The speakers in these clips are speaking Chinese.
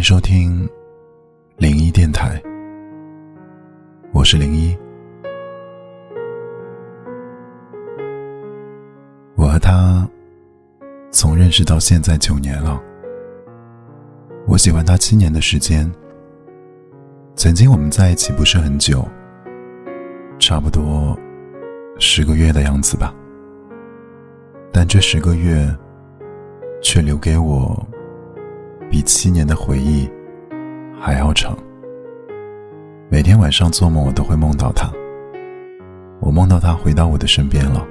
欢迎收听零一电台，我是零一。我和他从认识到现在九年了，我喜欢他七年的时间。曾经我们在一起不是很久，差不多十个月的样子吧，但这十个月却留给我。比七年的回忆还要长。每天晚上做梦，我都会梦到他。我梦到他回到我的身边了。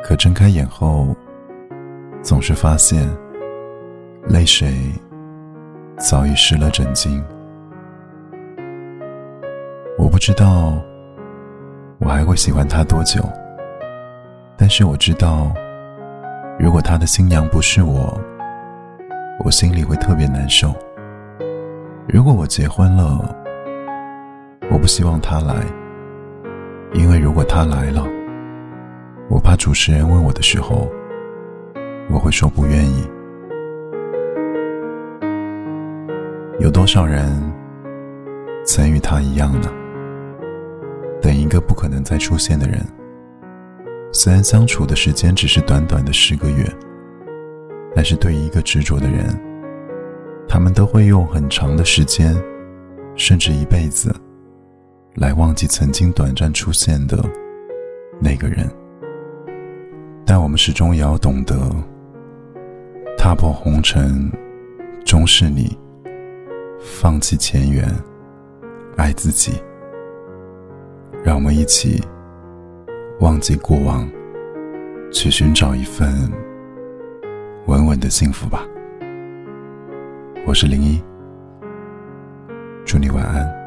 可睁开眼后，总是发现泪水早已湿了枕巾。我不知道我还会喜欢他多久，但是我知道，如果他的新娘不是我。我心里会特别难受。如果我结婚了，我不希望他来，因为如果他来了，我怕主持人问我的时候，我会说不愿意。有多少人曾与他一样呢？等一个不可能再出现的人，虽然相处的时间只是短短的十个月。但是对于一个执着的人，他们都会用很长的时间，甚至一辈子，来忘记曾经短暂出现的那个人。但我们始终也要懂得，踏破红尘，终是你；放弃前缘，爱自己。让我们一起忘记过往，去寻找一份。稳稳的幸福吧。我是零一，祝你晚安。